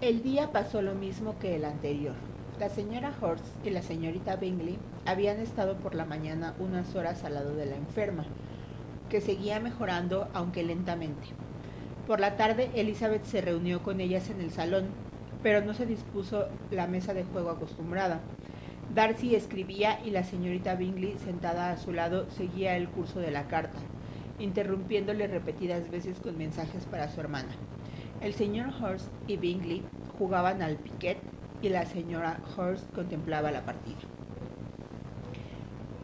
El día pasó lo mismo que el anterior. La señora Horst y la señorita Bingley habían estado por la mañana unas horas al lado de la enferma, que seguía mejorando aunque lentamente. Por la tarde Elizabeth se reunió con ellas en el salón, pero no se dispuso la mesa de juego acostumbrada. Darcy escribía y la señorita Bingley, sentada a su lado, seguía el curso de la carta, interrumpiéndole repetidas veces con mensajes para su hermana. El señor Hurst y Bingley jugaban al piquet y la señora Hurst contemplaba la partida.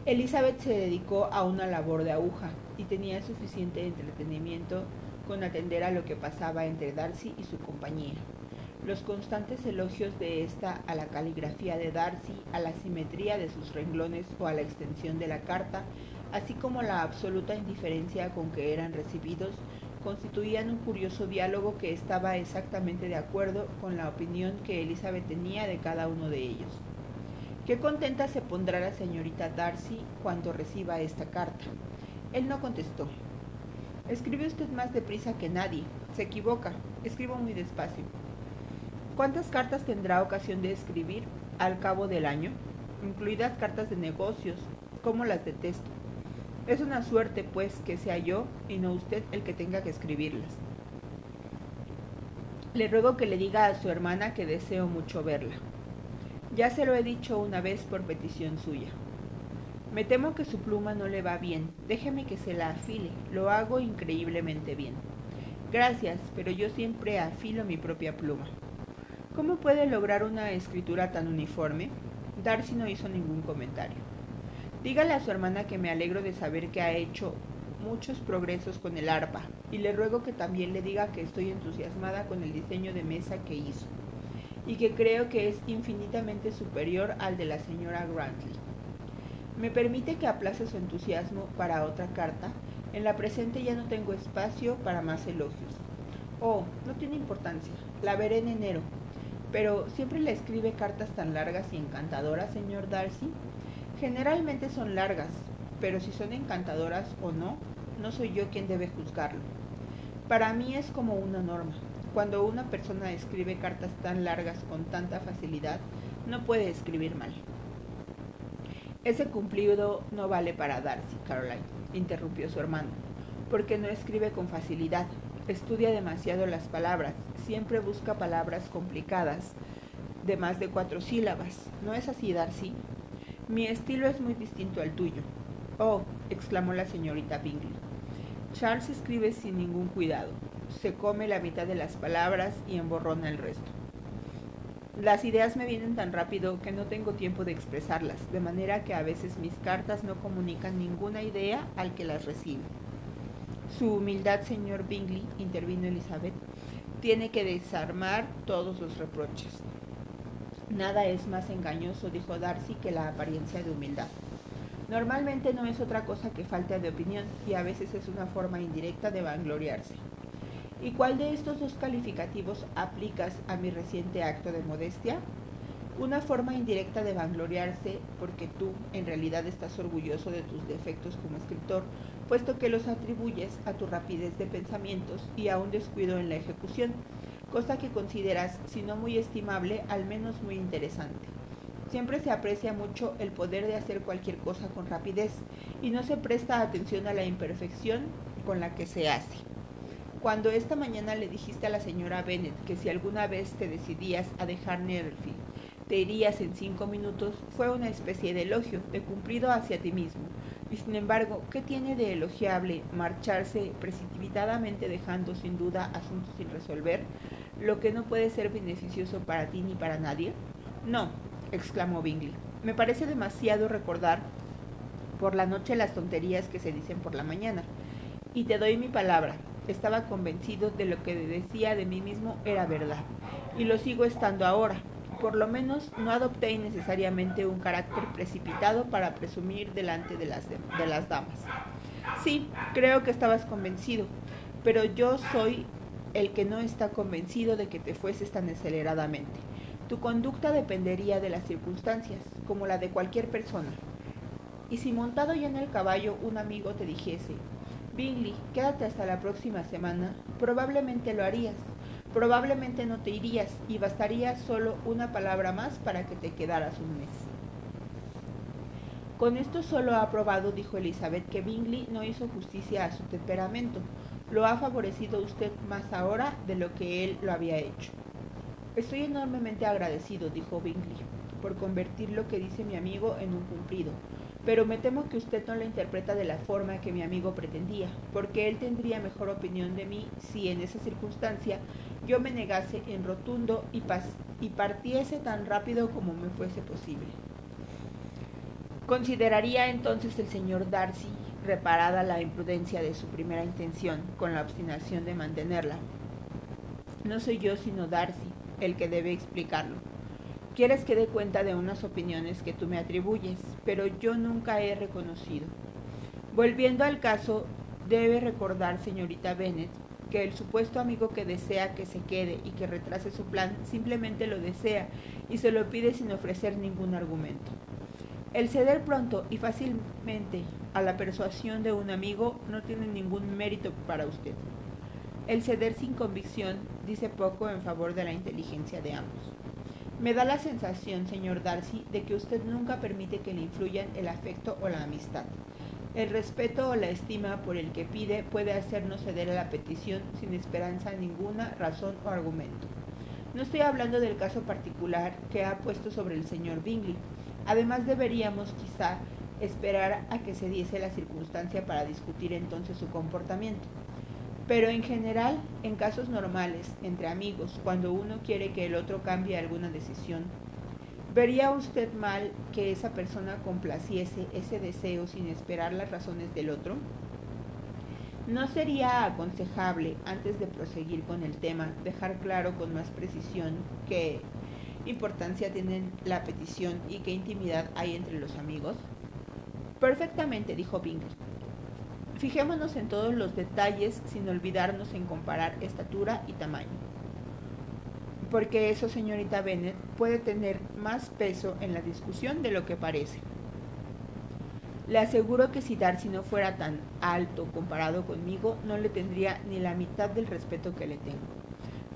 Elizabeth se dedicó a una labor de aguja y tenía suficiente entretenimiento con atender a lo que pasaba entre Darcy y su compañía. Los constantes elogios de esta a la caligrafía de Darcy, a la simetría de sus renglones o a la extensión de la carta, así como la absoluta indiferencia con que eran recibidos, constituían un curioso diálogo que estaba exactamente de acuerdo con la opinión que Elizabeth tenía de cada uno de ellos. Qué contenta se pondrá la señorita Darcy cuando reciba esta carta. Él no contestó. Escribe usted más deprisa que nadie. Se equivoca. Escribo muy despacio. ¿Cuántas cartas tendrá ocasión de escribir al cabo del año? Incluidas cartas de negocios. ¿Cómo las detesto? Es una suerte, pues, que sea yo y no usted el que tenga que escribirlas. Le ruego que le diga a su hermana que deseo mucho verla. Ya se lo he dicho una vez por petición suya. Me temo que su pluma no le va bien. Déjeme que se la afile. Lo hago increíblemente bien. Gracias, pero yo siempre afilo mi propia pluma. ¿Cómo puede lograr una escritura tan uniforme? Darcy no hizo ningún comentario. Dígale a su hermana que me alegro de saber que ha hecho muchos progresos con el arpa y le ruego que también le diga que estoy entusiasmada con el diseño de mesa que hizo y que creo que es infinitamente superior al de la señora Grantley. Me permite que aplace su entusiasmo para otra carta. En la presente ya no tengo espacio para más elogios. Oh, no tiene importancia. La veré en enero. Pero siempre le escribe cartas tan largas y encantadoras, señor Darcy. Generalmente son largas, pero si son encantadoras o no, no soy yo quien debe juzgarlo. Para mí es como una norma. Cuando una persona escribe cartas tan largas con tanta facilidad, no puede escribir mal. Ese cumplido no vale para Darcy, Caroline, interrumpió su hermano, porque no escribe con facilidad, estudia demasiado las palabras, siempre busca palabras complicadas, de más de cuatro sílabas. ¿No es así, Darcy? Mi estilo es muy distinto al tuyo. Oh, exclamó la señorita Bingley. Charles escribe sin ningún cuidado. Se come la mitad de las palabras y emborrona el resto. Las ideas me vienen tan rápido que no tengo tiempo de expresarlas, de manera que a veces mis cartas no comunican ninguna idea al que las recibe. Su humildad, señor Bingley, intervino Elizabeth, tiene que desarmar todos los reproches. Nada es más engañoso, dijo Darcy, que la apariencia de humildad. Normalmente no es otra cosa que falta de opinión y a veces es una forma indirecta de vangloriarse. ¿Y cuál de estos dos calificativos aplicas a mi reciente acto de modestia? Una forma indirecta de vangloriarse porque tú en realidad estás orgulloso de tus defectos como escritor, puesto que los atribuyes a tu rapidez de pensamientos y a un descuido en la ejecución cosa que consideras, si no muy estimable, al menos muy interesante. Siempre se aprecia mucho el poder de hacer cualquier cosa con rapidez y no se presta atención a la imperfección con la que se hace. Cuando esta mañana le dijiste a la señora Bennet que si alguna vez te decidías a dejar Netherfield, te irías en cinco minutos, fue una especie de elogio, de cumplido hacia ti mismo. Y sin embargo, ¿qué tiene de elogiable marcharse precipitadamente dejando sin duda asuntos sin resolver? lo que no puede ser beneficioso para ti ni para nadie? No, exclamó Bingley. Me parece demasiado recordar por la noche las tonterías que se dicen por la mañana. Y te doy mi palabra, estaba convencido de lo que decía de mí mismo era verdad. Y lo sigo estando ahora. Por lo menos no adopté innecesariamente un carácter precipitado para presumir delante de las, de, las damas. Sí, creo que estabas convencido, pero yo soy el que no está convencido de que te fueses tan aceleradamente. Tu conducta dependería de las circunstancias, como la de cualquier persona. Y si montado ya en el caballo un amigo te dijese, Bingley, quédate hasta la próxima semana, probablemente lo harías, Probablemente no te irías y bastaría solo una palabra más para que te quedaras un mes. Con esto solo ha probado, dijo Elizabeth, que Bingley no hizo justicia a su temperamento. Lo ha favorecido usted más ahora de lo que él lo había hecho. Estoy enormemente agradecido, dijo Bingley, por convertir lo que dice mi amigo en un cumplido. Pero me temo que usted no la interpreta de la forma que mi amigo pretendía, porque él tendría mejor opinión de mí si en esa circunstancia yo me negase en rotundo y, y partiese tan rápido como me fuese posible. Consideraría entonces el señor Darcy reparada la imprudencia de su primera intención con la obstinación de mantenerla. No soy yo sino Darcy el que debe explicarlo. Quieres que dé cuenta de unas opiniones que tú me atribuyes, pero yo nunca he reconocido. Volviendo al caso, debe recordar, señorita Bennet, que el supuesto amigo que desea que se quede y que retrase su plan simplemente lo desea y se lo pide sin ofrecer ningún argumento. El ceder pronto y fácilmente a la persuasión de un amigo no tiene ningún mérito para usted. El ceder sin convicción dice poco en favor de la inteligencia de ambos. Me da la sensación, señor Darcy, de que usted nunca permite que le influyan el afecto o la amistad. El respeto o la estima por el que pide puede hacernos ceder a la petición sin esperanza ninguna, razón o argumento. No estoy hablando del caso particular que ha puesto sobre el señor Bingley, Además deberíamos quizá esperar a que se diese la circunstancia para discutir entonces su comportamiento. Pero en general, en casos normales, entre amigos, cuando uno quiere que el otro cambie alguna decisión, ¿vería usted mal que esa persona complaciese ese deseo sin esperar las razones del otro? ¿No sería aconsejable, antes de proseguir con el tema, dejar claro con más precisión que importancia tiene la petición y qué intimidad hay entre los amigos? Perfectamente, dijo Bingley. Fijémonos en todos los detalles sin olvidarnos en comparar estatura y tamaño. Porque eso, señorita Bennet, puede tener más peso en la discusión de lo que parece. Le aseguro que si Darcy no fuera tan alto comparado conmigo, no le tendría ni la mitad del respeto que le tengo.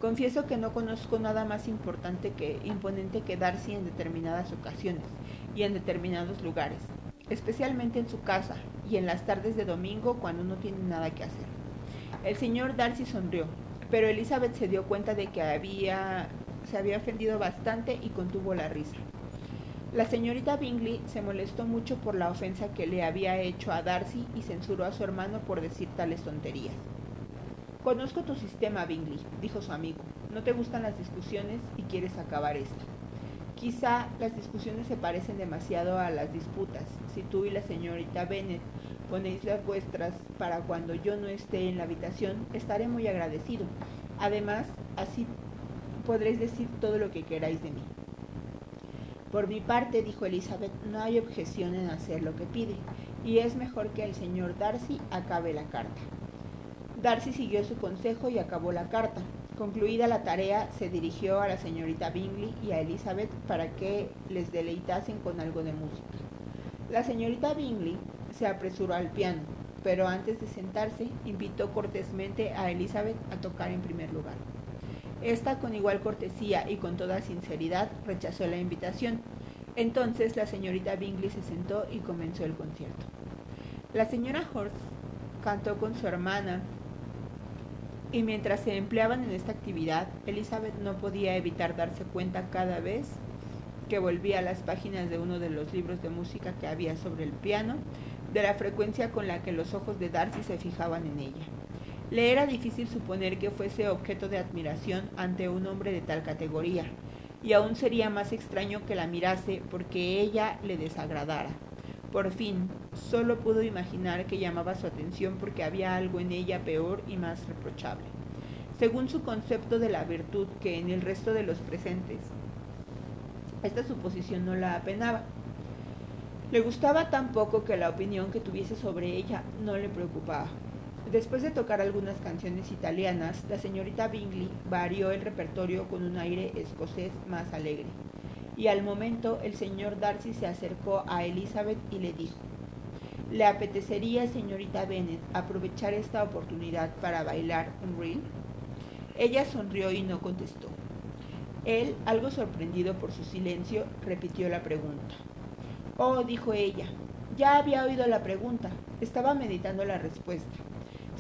Confieso que no conozco nada más importante que imponente que Darcy en determinadas ocasiones y en determinados lugares, especialmente en su casa y en las tardes de domingo cuando no tiene nada que hacer. El señor Darcy sonrió, pero Elizabeth se dio cuenta de que había, se había ofendido bastante y contuvo la risa. La señorita Bingley se molestó mucho por la ofensa que le había hecho a Darcy y censuró a su hermano por decir tales tonterías. Conozco tu sistema, Bingley, dijo su amigo. No te gustan las discusiones y quieres acabar esto. Quizá las discusiones se parecen demasiado a las disputas. Si tú y la señorita Bennet ponéis las vuestras para cuando yo no esté en la habitación, estaré muy agradecido. Además, así podréis decir todo lo que queráis de mí. Por mi parte, dijo Elizabeth, no hay objeción en hacer lo que pide, y es mejor que el señor Darcy acabe la carta. Darcy siguió su consejo y acabó la carta. Concluida la tarea, se dirigió a la señorita Bingley y a Elizabeth para que les deleitasen con algo de música. La señorita Bingley se apresuró al piano, pero antes de sentarse invitó cortésmente a Elizabeth a tocar en primer lugar. Esta, con igual cortesía y con toda sinceridad, rechazó la invitación. Entonces la señorita Bingley se sentó y comenzó el concierto. La señora Horst cantó con su hermana y mientras se empleaban en esta actividad, Elizabeth no podía evitar darse cuenta cada vez que volvía a las páginas de uno de los libros de música que había sobre el piano, de la frecuencia con la que los ojos de Darcy se fijaban en ella. Le era difícil suponer que fuese objeto de admiración ante un hombre de tal categoría, y aún sería más extraño que la mirase porque ella le desagradara. Por fin, solo pudo imaginar que llamaba su atención porque había algo en ella peor y más reprochable, según su concepto de la virtud que en el resto de los presentes. Esta suposición no la apenaba. Le gustaba tan poco que la opinión que tuviese sobre ella no le preocupaba. Después de tocar algunas canciones italianas, la señorita Bingley varió el repertorio con un aire escocés más alegre y al momento el señor Darcy se acercó a Elizabeth y le dijo, ¿le apetecería, señorita Bennet, aprovechar esta oportunidad para bailar un reel? Ella sonrió y no contestó. Él, algo sorprendido por su silencio, repitió la pregunta. Oh, dijo ella, ya había oído la pregunta, estaba meditando la respuesta.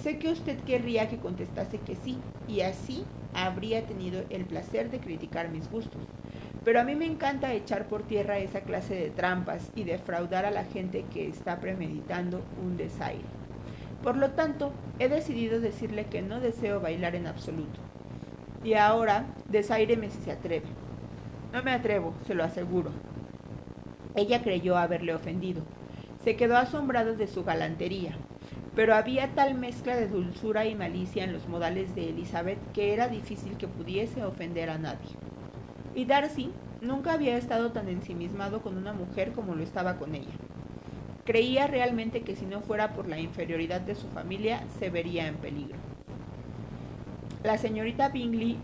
Sé que usted querría que contestase que sí, y así habría tenido el placer de criticar mis gustos. Pero a mí me encanta echar por tierra esa clase de trampas y defraudar a la gente que está premeditando un desaire. Por lo tanto, he decidido decirle que no deseo bailar en absoluto. Y ahora, desaíreme si se atreve. No me atrevo, se lo aseguro. Ella creyó haberle ofendido. Se quedó asombrado de su galantería, pero había tal mezcla de dulzura y malicia en los modales de Elizabeth que era difícil que pudiese ofender a nadie. Y Darcy nunca había estado tan ensimismado con una mujer como lo estaba con ella. Creía realmente que si no fuera por la inferioridad de su familia, se vería en peligro. La señorita Bingley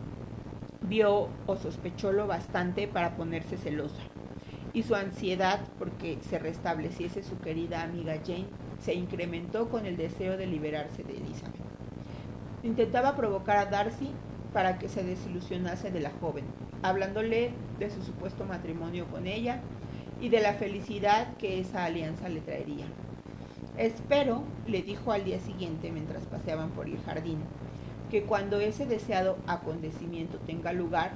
vio o sospechó lo bastante para ponerse celosa, y su ansiedad porque se restableciese su querida amiga Jane se incrementó con el deseo de liberarse de Elizabeth. Intentaba provocar a Darcy para que se desilusionase de la joven, hablándole de su supuesto matrimonio con ella y de la felicidad que esa alianza le traería. Espero, le dijo al día siguiente mientras paseaban por el jardín, que cuando ese deseado acontecimiento tenga lugar,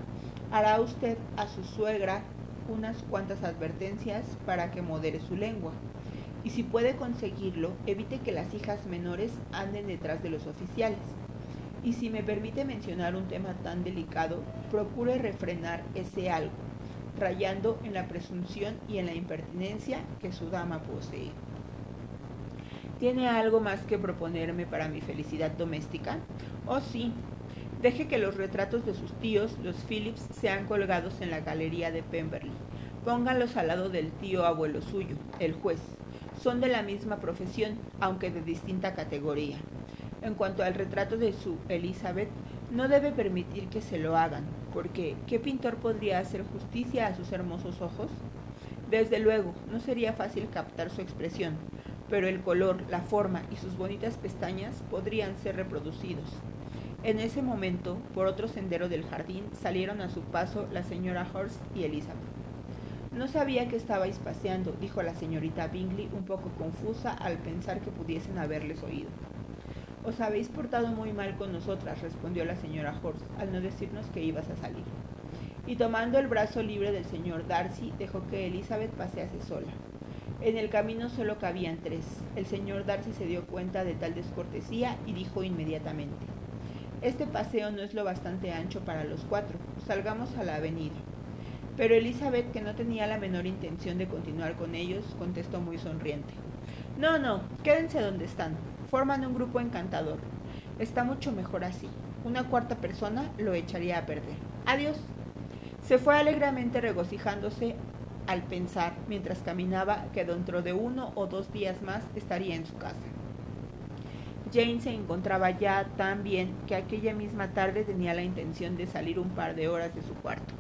hará usted a su suegra unas cuantas advertencias para que modere su lengua. Y si puede conseguirlo, evite que las hijas menores anden detrás de los oficiales y si me permite mencionar un tema tan delicado, procure refrenar ese algo, rayando en la presunción y en la impertinencia que su dama posee. ¿Tiene algo más que proponerme para mi felicidad doméstica? Oh sí, deje que los retratos de sus tíos, los Phillips, sean colgados en la galería de Pemberley. Pónganlos al lado del tío abuelo suyo, el juez. Son de la misma profesión, aunque de distinta categoría. En cuanto al retrato de su Elizabeth, no debe permitir que se lo hagan, porque ¿qué pintor podría hacer justicia a sus hermosos ojos? Desde luego, no sería fácil captar su expresión, pero el color, la forma y sus bonitas pestañas podrían ser reproducidos. En ese momento, por otro sendero del jardín, salieron a su paso la señora Hurst y Elizabeth. No sabía que estabais paseando, dijo la señorita Bingley, un poco confusa al pensar que pudiesen haberles oído. Os habéis portado muy mal con nosotras, respondió la señora Horst, al no decirnos que ibas a salir. Y tomando el brazo libre del señor Darcy, dejó que Elizabeth pasease sola. En el camino solo cabían tres. El señor Darcy se dio cuenta de tal descortesía y dijo inmediatamente, Este paseo no es lo bastante ancho para los cuatro. Salgamos a la avenida. Pero Elizabeth, que no tenía la menor intención de continuar con ellos, contestó muy sonriente. No, no, quédense donde están forman un grupo encantador. Está mucho mejor así. Una cuarta persona lo echaría a perder. Adiós. Se fue alegremente regocijándose al pensar, mientras caminaba, que dentro de uno o dos días más estaría en su casa. Jane se encontraba ya tan bien que aquella misma tarde tenía la intención de salir un par de horas de su cuarto.